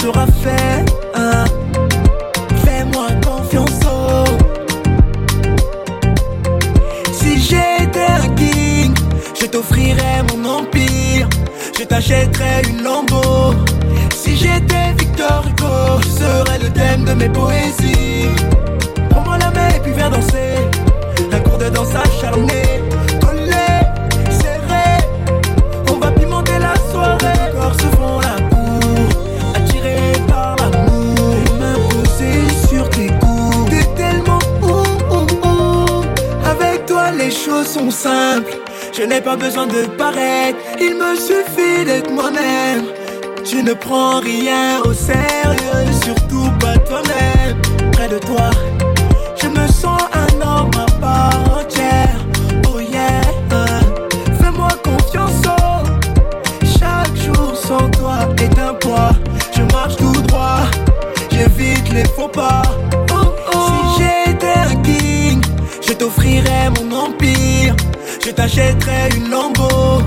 sera fait. Hein. Fais-moi confiance. Oh. Si j'étais un king, je t'offrirais mon empire. Je t'achèterais une lambeau. Si j'étais Victor Hugo, je serais le thème de mes poésies. sont. Je n'ai pas besoin de paraître, il me suffit d'être moi-même. Tu ne prends rien au sérieux, surtout pas toi-même. Près de toi, t'achèterais une lambeau.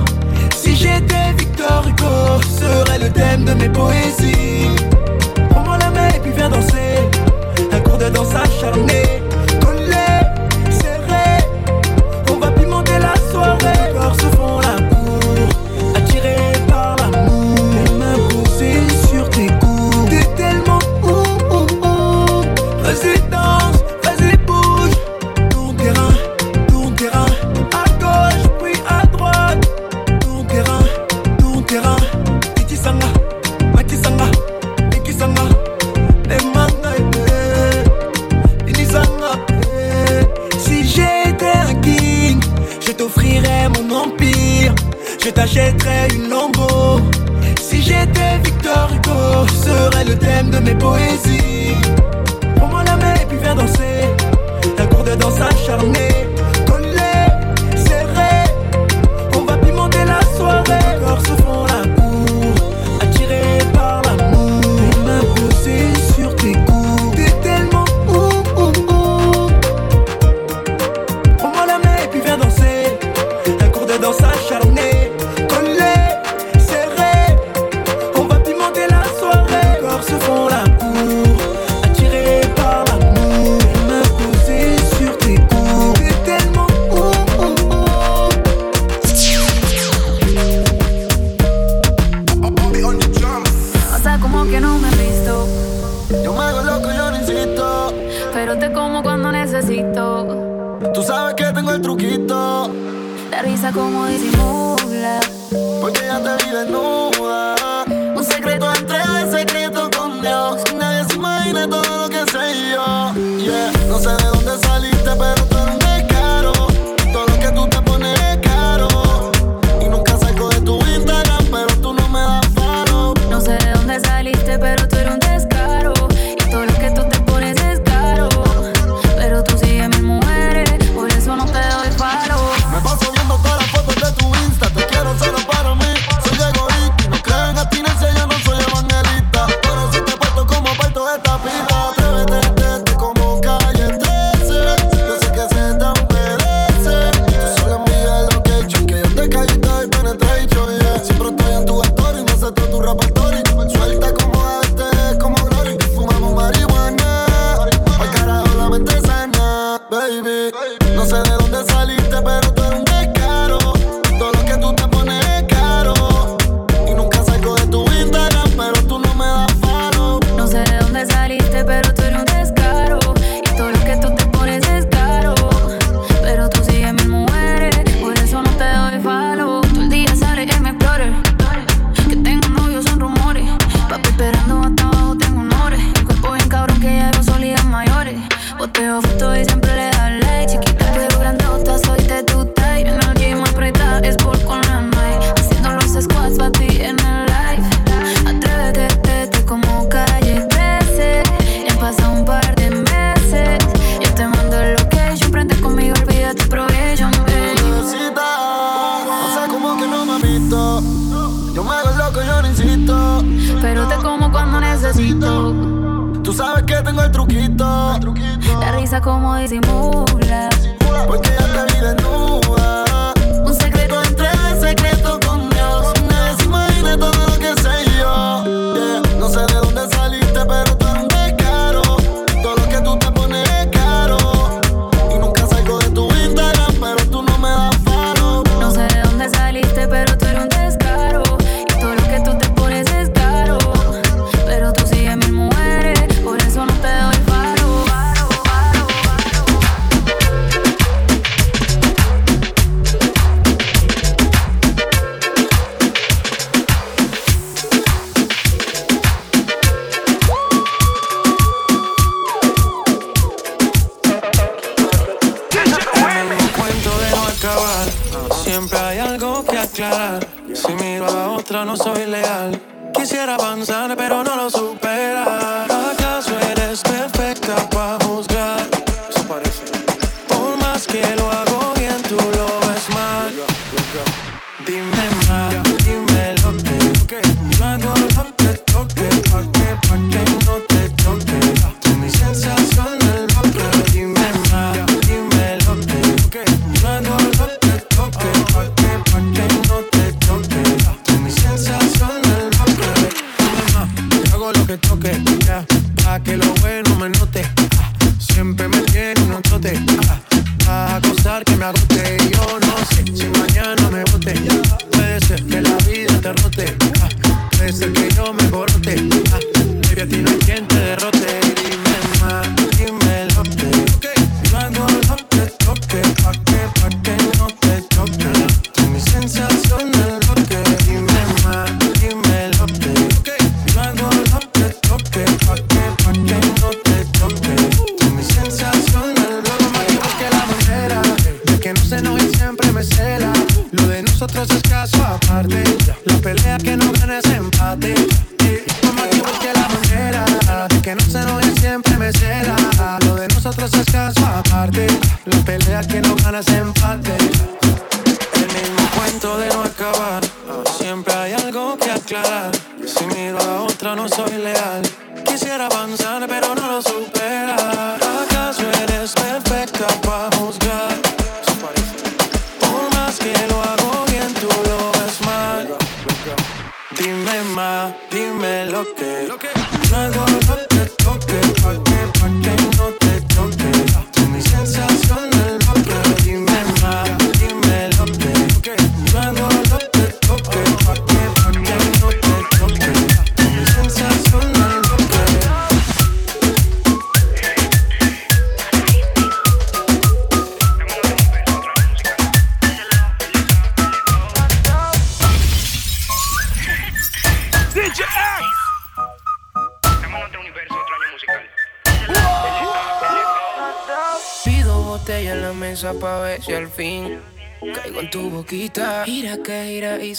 Si j'étais Victor Hugo, serait le thème de mes poésies. Prends-moi la main et puis viens danser. Un cours de danse acharnée.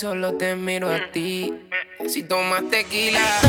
Solo te miro a ti. Si tomas tequila.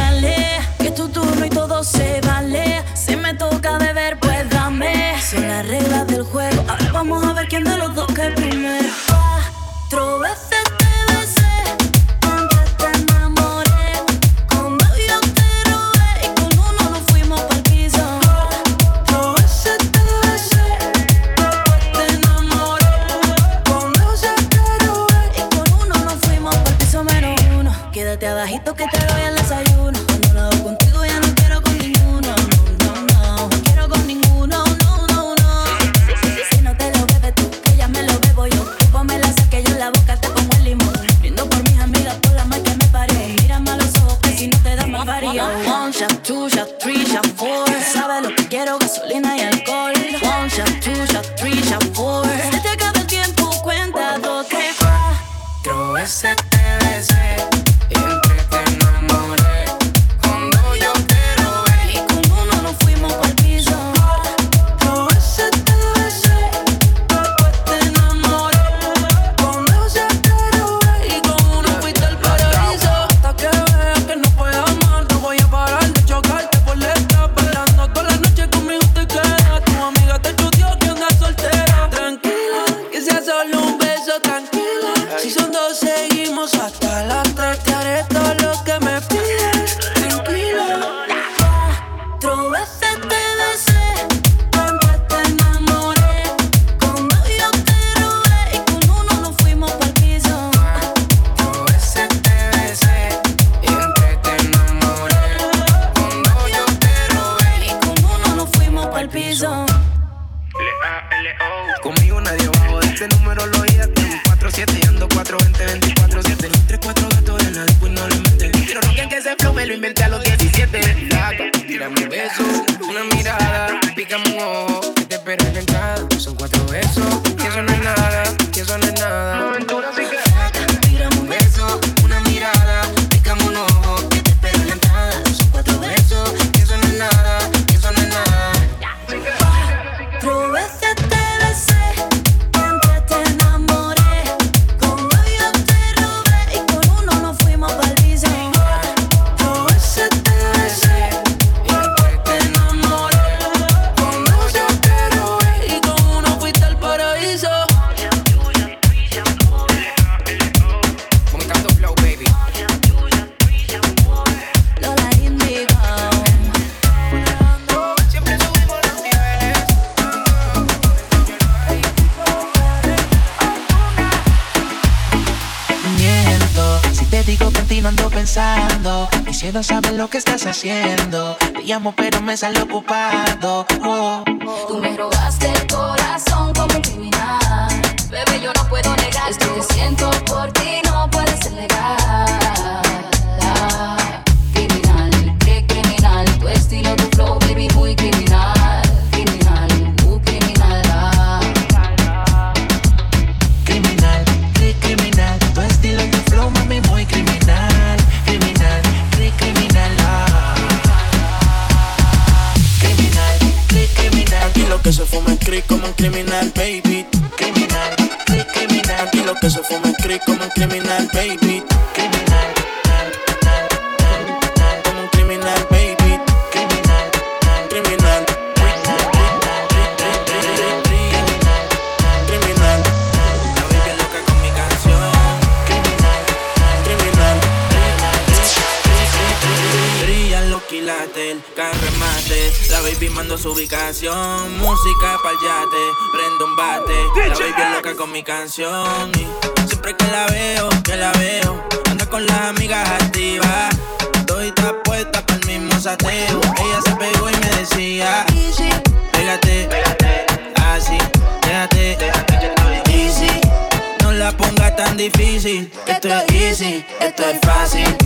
ese número lo hiaste. 47 y ando 420, 24, 7. 3, 4 gatos en la disco y no le mete. Pero no que ese flow me lo inventé a los 17. Laca, tírame un beso, una mirada, pícame un ojo, que te espero encantada. Son cuatro besos, que son lo que estás haciendo Te llamo pero me sale ocupado oh. Tú me robaste criminal Aquí lo que se fuma crick como un criminal, baby. Criminal, cri criminal Aquí lo que se fuma crick como un criminal, baby. Su ubicación. Música pa'l yate, prendo un bate. La baby es loca con mi canción. Y siempre que la veo, que la veo, anda con las amigas activas. Estoy puesta para el mismo sateo. Ella se pegó y me decía: Easy, pégate, así, déjate, easy. No la pongas tan difícil. Esto es easy, esto es fácil.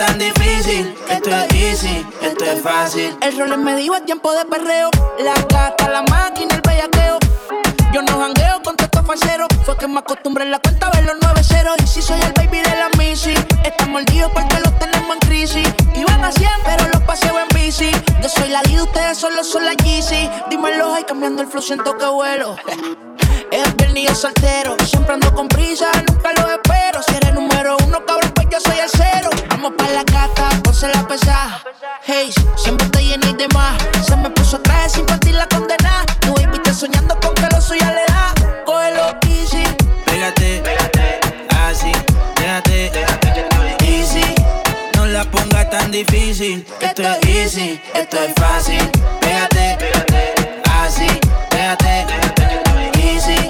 Tan difícil. Esto es easy, esto es fácil. El rol me dio a tiempo de perreo. La gata, la máquina, el bellaqueo. Yo no jangueo con estos falseros. Fue que me acostumbré en la cuenta a ver los 9 ceros. Y si soy el baby de la Missy, están mordidos porque los tenemos en crisis. Iban a 100, pero los paseo en bici. Yo soy la Dida, ustedes solo son la Yeezy. Dímelo, ay, cambiando el flow, siento que vuelo. Es viernes y yo soltero. Siempre ando con prisa, nunca lo espero. Si eres número uno, cabrón, pues yo soy el cero. Vamos pa' la gata, ponse la pesada. Hey, siempre te llena y demás. Se me puso traje sin partir la condena. Tu baby soñando con que lo suya le da. Cógelo easy. Pégate, así, déjate, easy. No la pongas tan difícil. Esto es easy, esto es fácil. Pégate, así, déjate, easy.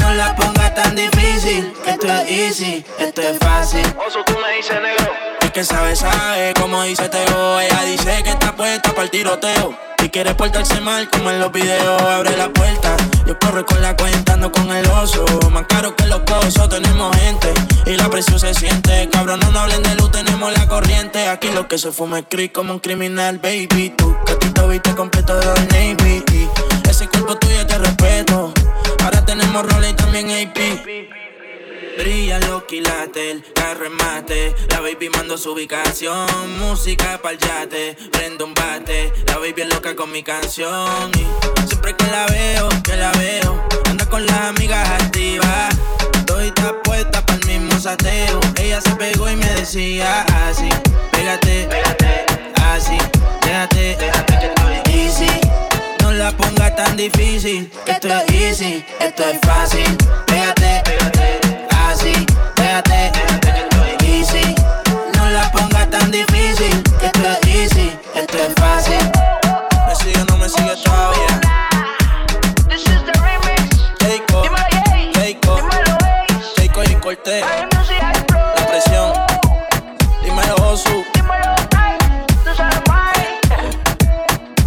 No la pongas tan difícil. Esto es easy, esto es fácil. Oso, tú me dices negro. Que sabe, sabe, como dice Teo. Ella dice que está puesta para el tiroteo. Y quiere portarse mal como en los videos. Abre la puerta, yo corro con la cuenta, ando con el oso. Más caro que los cosos, tenemos gente. Y la presión se siente. Cabrón, no, hablen de luz, tenemos la corriente. Aquí lo que se fuma es creep como un criminal, baby. Tú, que tú te viste completo de Navy. Ese cuerpo tuyo te respeto. Ahora tenemos roles y también AP. Brillan los quilates, el carremate. La baby mando su ubicación. Música pa'l yate, prendo un bate. La baby es loca con mi canción. Y siempre que la veo, que la veo, anda con las amigas activas. Estoy puesta para el mismo sateo. Ella se pegó y me decía así: Pégate, así, déjate, easy. No la pongas tan difícil. Esto es easy, esto es fácil. Pégate, así, easy. No la pongas tan difícil. Esto es easy, esto es fácil. Me sigue o no me sigue todavía. This is the remix. Dímelo, Ace. Keiko y pro. La presión. Dímelo, Osu.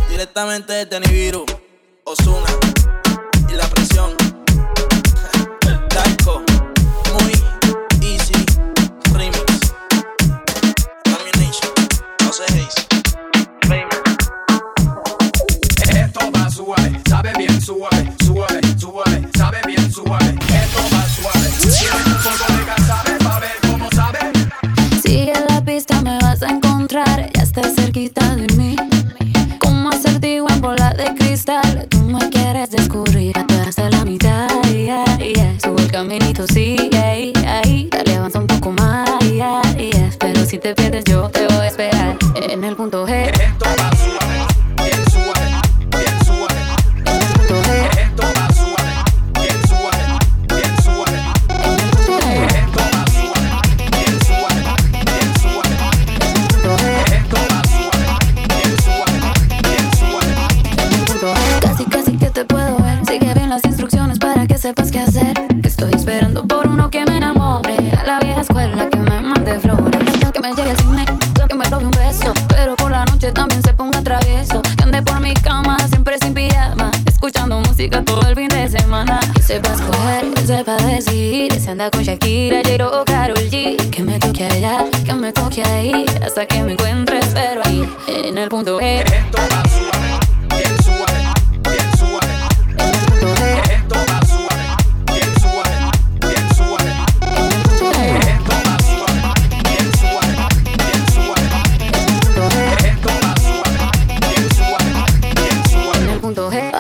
Directamente desde Nibiru. Osuna.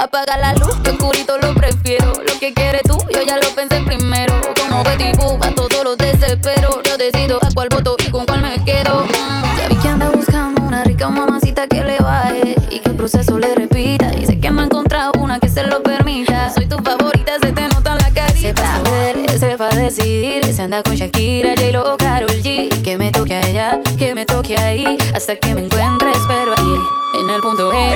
Apaga la luz, que oscurito lo prefiero. Lo que quieres tú, yo ya lo pensé primero. Como Betty Boo, a todos los desespero. Yo decido a cuál voto y con cuál me quedo. Ya vi que anda buscando una rica mamacita que le baje y que el proceso le repita. Y sé que me ha encontrado una que se lo permita. Soy tu favorita, se te nota en la carita. Se va a ver, se va a decidir. Se anda con Shakira, J-Lo, Karol G. Que me toque allá, que me toque ahí. Hasta que me encuentre, espero ahí, en el punto E.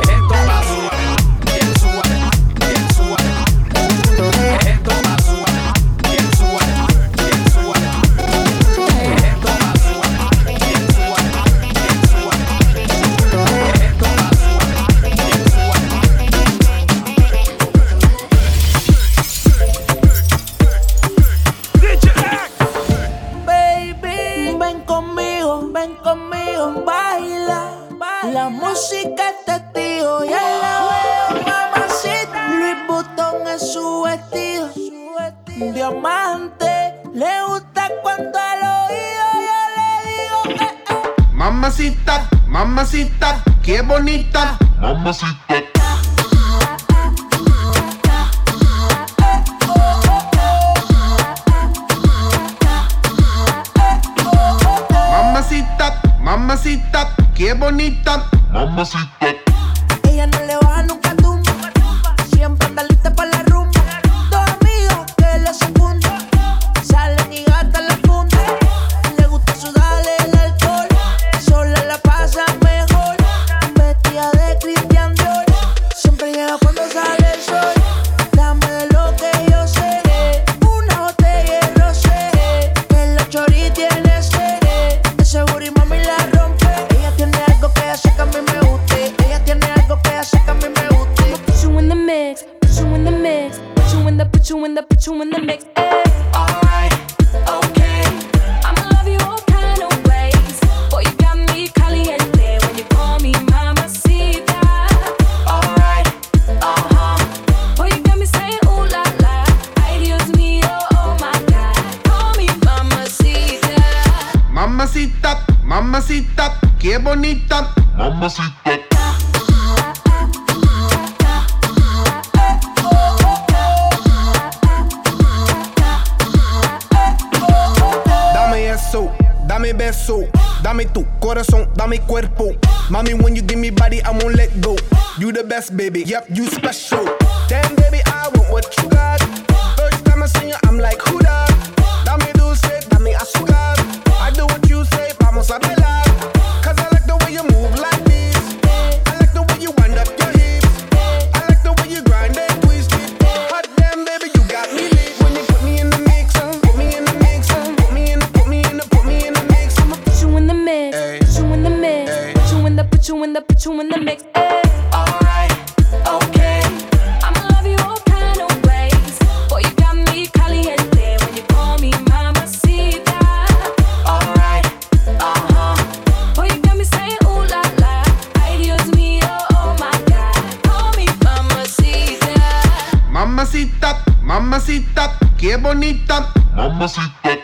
bonita. Mamacita.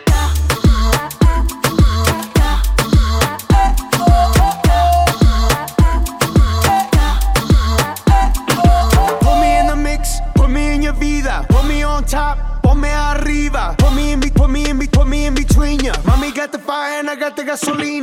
Put me in the mix, put me in your vida, put me on top. Ponme arriba, put me in, be, put me in, be, put me in between ya. Mommy got the fire and I got the gasoline.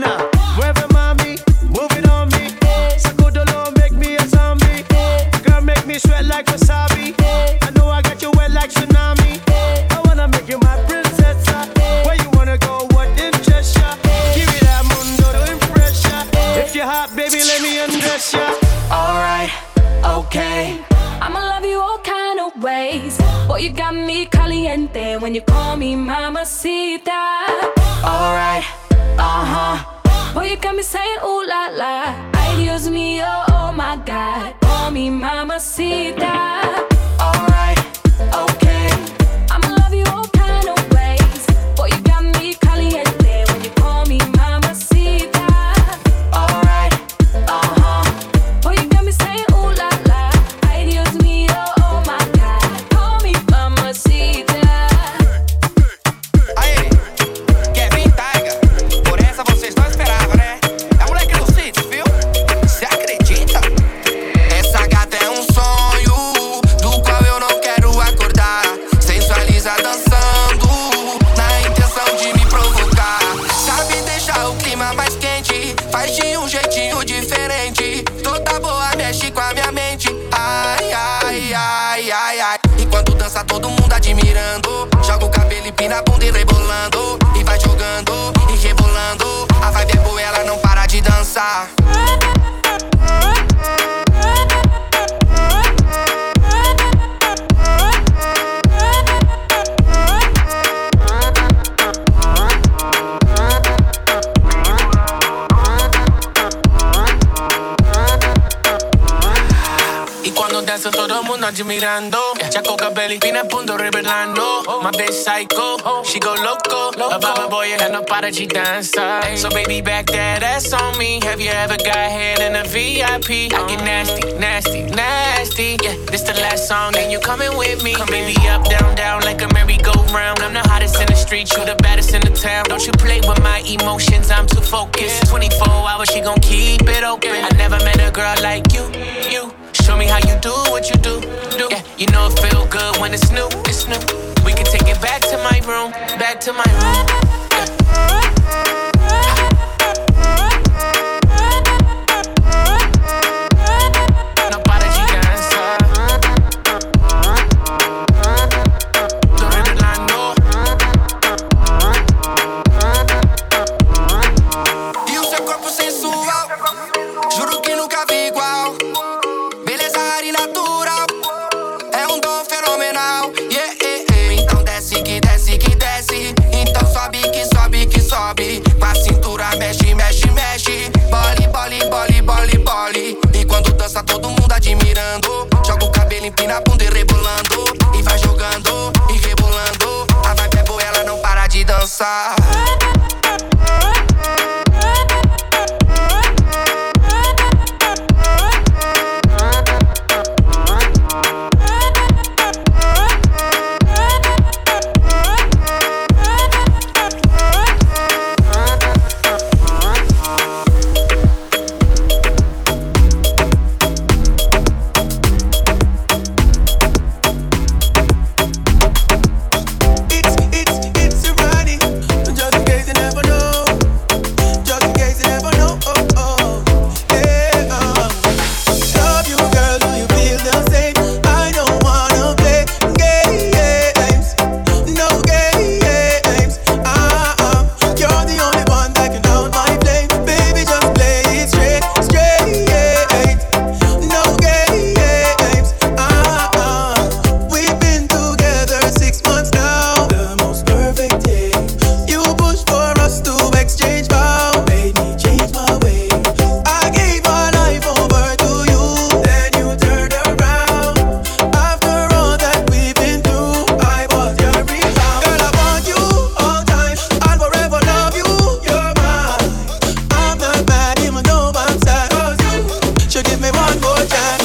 Sensualiza dançando na intenção de me provocar. Sabe deixar o clima mais quente, faz de um jeitinho diferente. Toda boa mexe com a minha mente. Ai, ai, ai, ai, ai. E quando dança, todo mundo admirando. Joga o cabelo, empina a bunda e rebolando. Mundo admirando Chaco cabello y a punto revelando My bitch psycho, she go loco. A baba boy, ela no para de dançar So baby back that ass on me. Have you ever got head in a VIP? I get nasty, nasty, nasty. Yeah, this the last song, then you coming with me. Come baby up, down, down like a merry-go-round. I'm the hottest in the street, you the baddest in the town. Don't you play with my emotions, I'm too focused. 24 hours, she gon' keep it open. I never met a girl like you, you Show me how you do what you do, do. Yeah, you know it feel good when it's new, it's new. We can take it back to my room, back to my room. I. me one more time.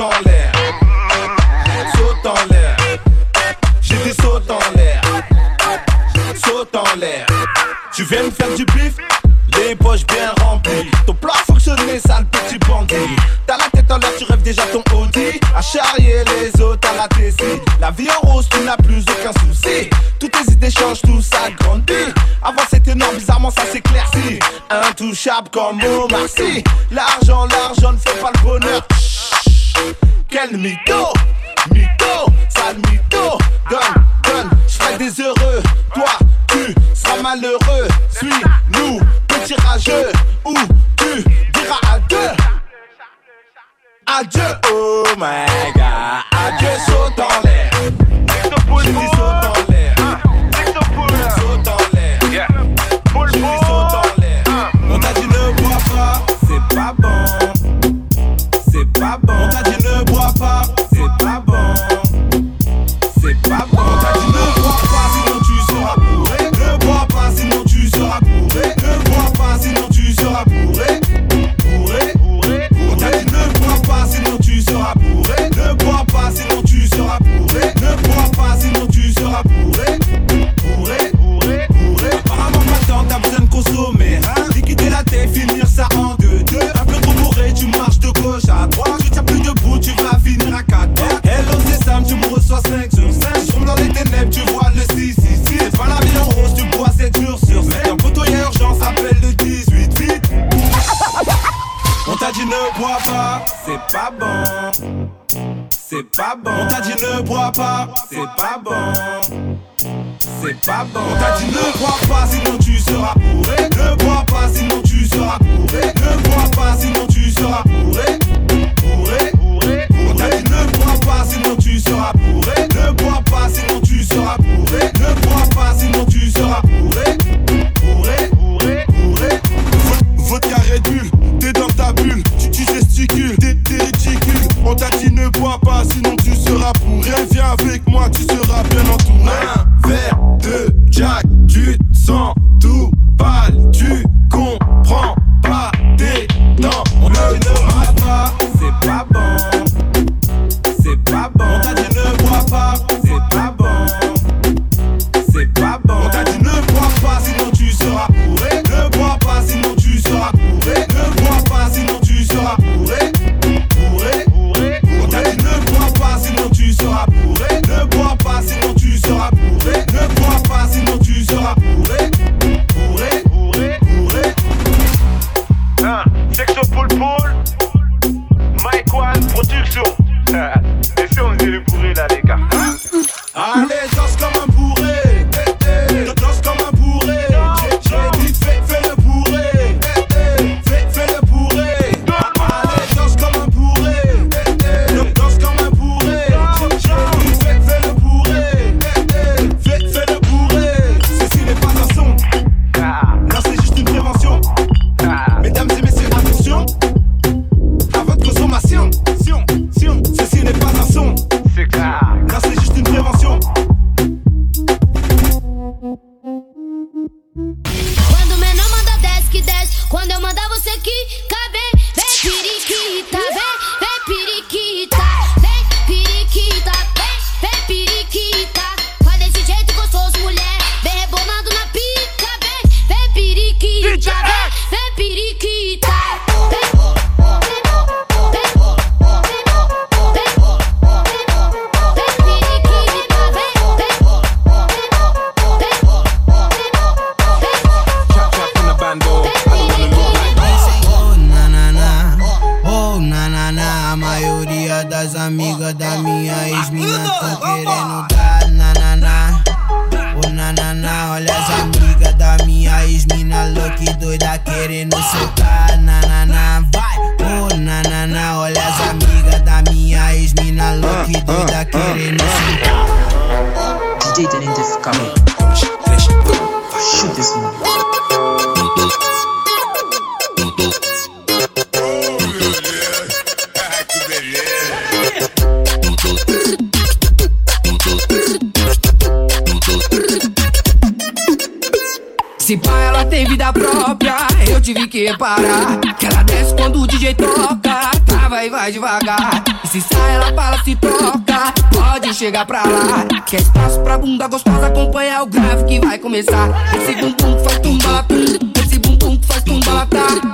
saute en l'air. Saute en l'air. J'ai dit saute en l'air. Saute en l'air. Tu viens me faire du bif les poches bien remplies. Ton plan a fonctionné, sale petit bandit. T'as la tête en l'air, tu rêves déjà ton Audi. À charrier les autres à la Tessie. La vie en rose, tu n'as plus aucun souci. Toutes tes idées changent, tout s'agrandit. Avant c'était noir, bizarrement ça s'éclaircit. Intouchable comme au Marcy. La me go. dit ne bois pas, c'est pas bon. C'est pas bon. On t'a dit ne bois pas, c'est pas bon. C'est pas bon. On t'a dit ne bois pas, sinon tu seras bourré. Ne bois pas, sinon tu seras bourré. Ne bois pas, sinon tu seras bourré. Bourré. bourré. On ne bois pas, sinon tu seras bourré. Ne bois pas, sinon tu seras bourré. Ne bois pas, sinon tu seras bourré. Bourré. Bourré. Bourré. Vodka Red Bull On t'a ne bois pas, sinon tu seras bourré. Viens avec moi, tu seras bien entouré. Un verre de Jack, tu te sens chegar pra lá. Quer é espaço pra bunda gostosa acompanhar o grave que vai começar. Esse bumbum bum faz tumba, esse bumbum bum faz tumba,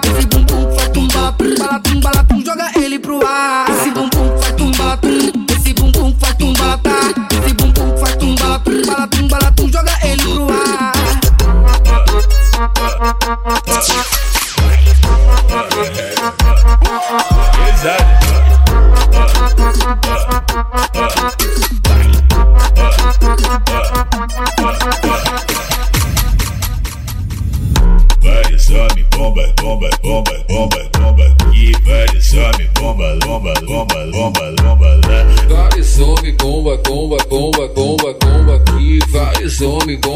esse bumbum bum faz tumba bala tum bala tum joga ele pro ar. Esse bumbum bum faz tumba, esse bumbum bum faz tumba, esse bum bum faz tumba bala tum bala tum joga ele pro ar.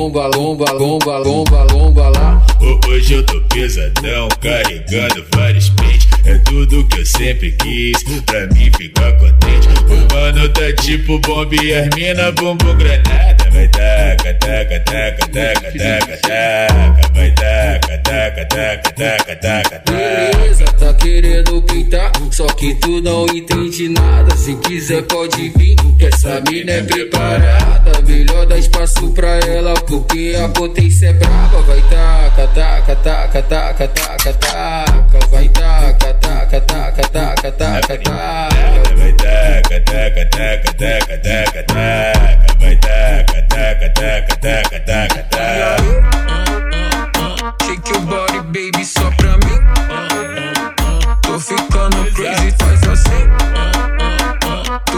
Homens, bomba, bomba, bomba, bomba, bomba lá. Ho- Hoje eu tô pesadão, carregando vários pentes. É tudo que eu sempre quis, pra mim ficar contente. O mano tá tipo bomba e as mina bumbum granada. Vai taca, taca, taca, taca, taca, taca. Vai taca, taca, taca, taca, taca, taca. Beleza, tá querendo pintar, só que tu não entende nada. Se quiser pode vir, que essa mina é preparada. Melhor dar espaço pra ela, porque a potência é brava. Vai taca, taca, taca, taca, taca, taca. Vai taca, taca, taca, taca, taca, taca. Vai taca, taca, taca, taca, taca, taca.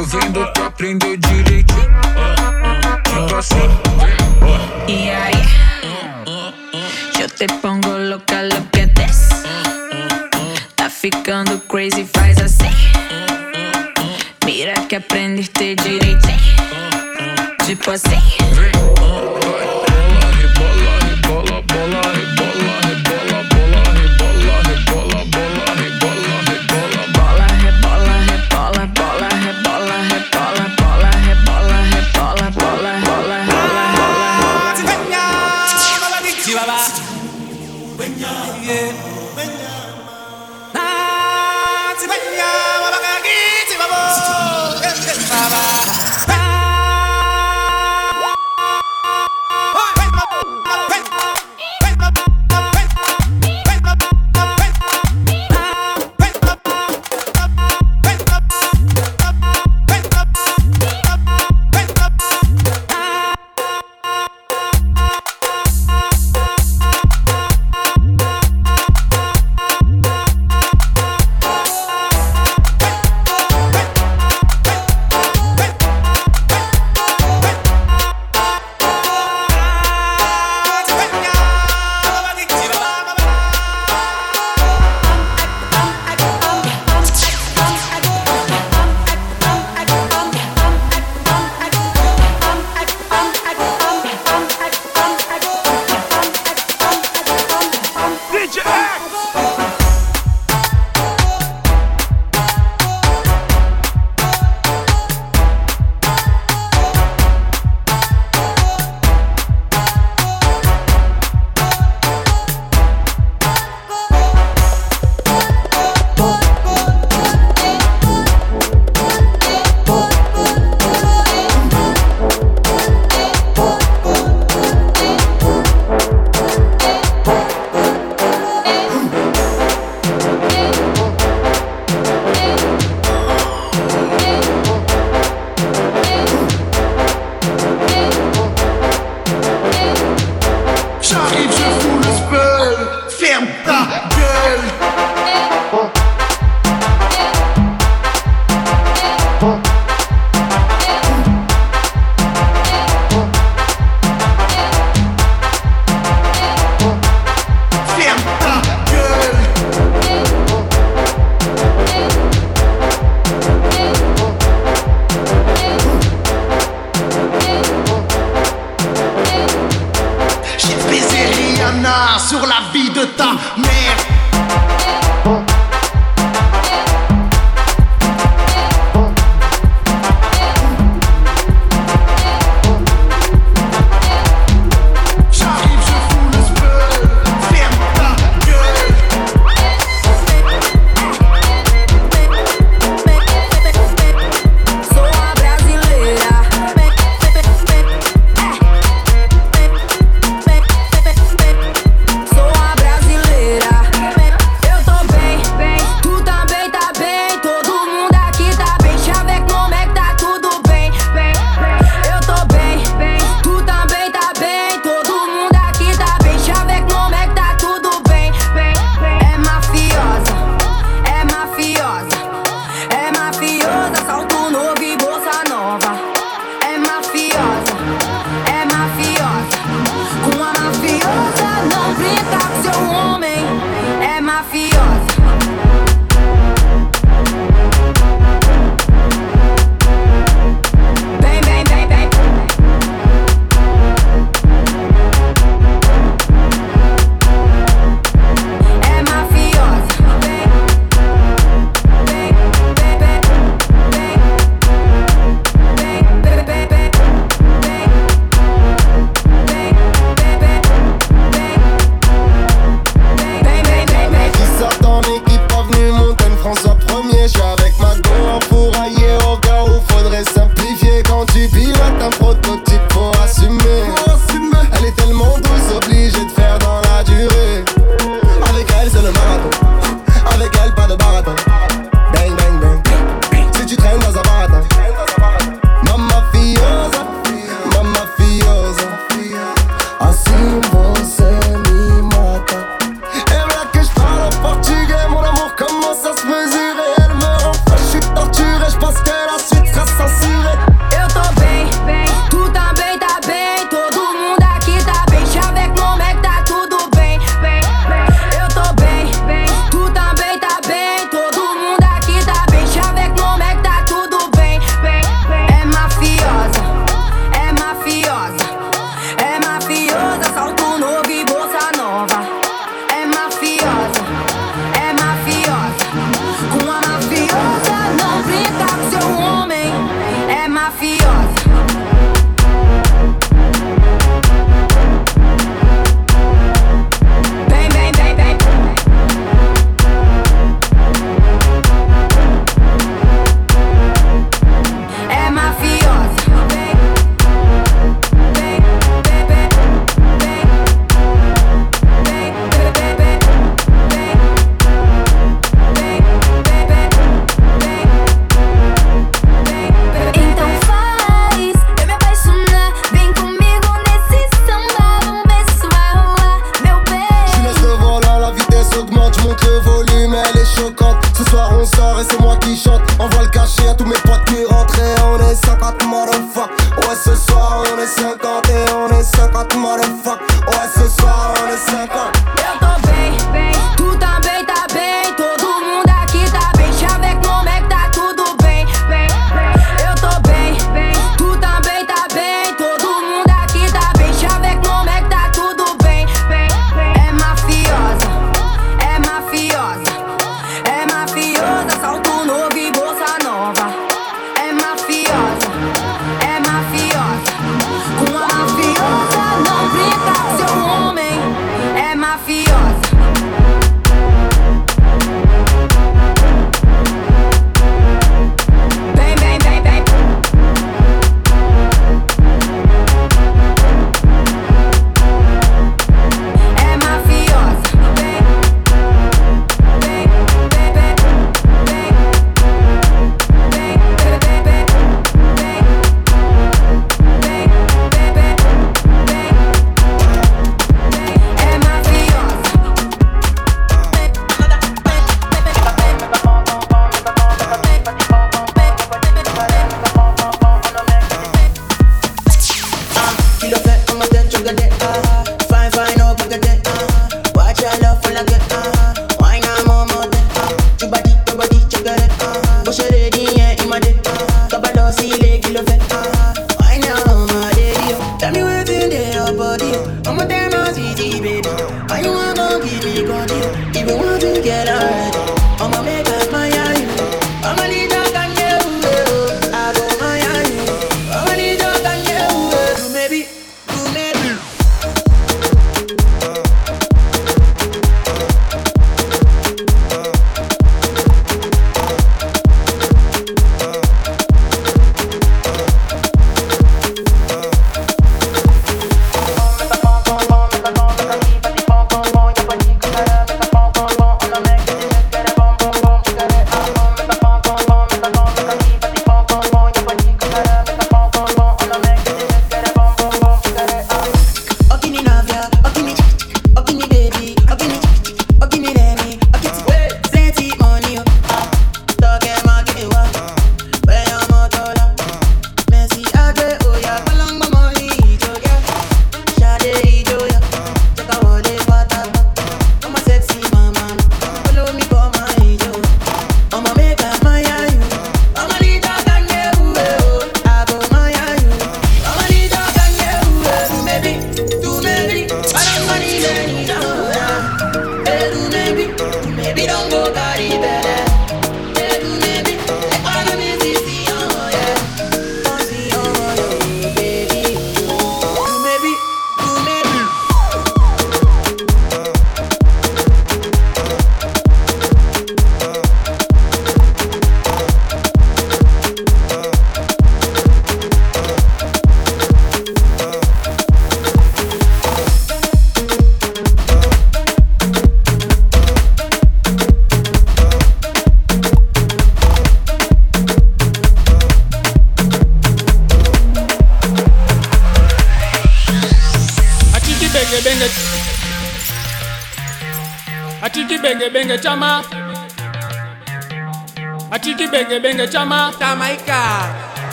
Tô vendo que aprendeu direitinho.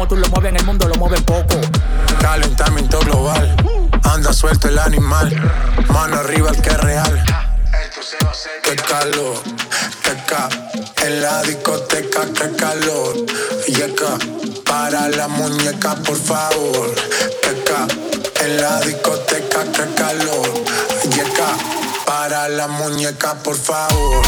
como tú lo mueves en el mundo, lo mueves poco. Calentamiento global, anda suelto el animal. Mano arriba el que es real. Qué calor, qué ca, en la discoteca, que calor. Yeca, para la muñeca, por favor. Qué ca, en la discoteca, qué calor. Yeca, para la muñeca, por favor.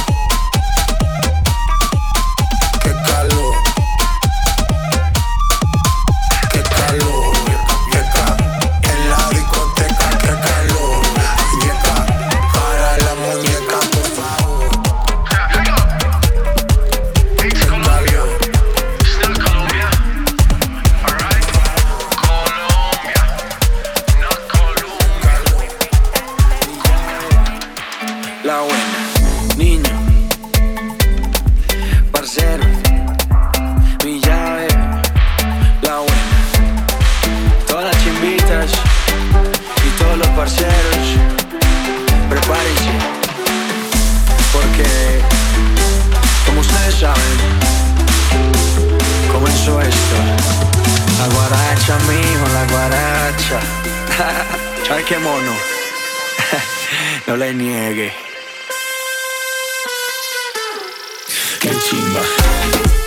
no le niegue. Qué chimba.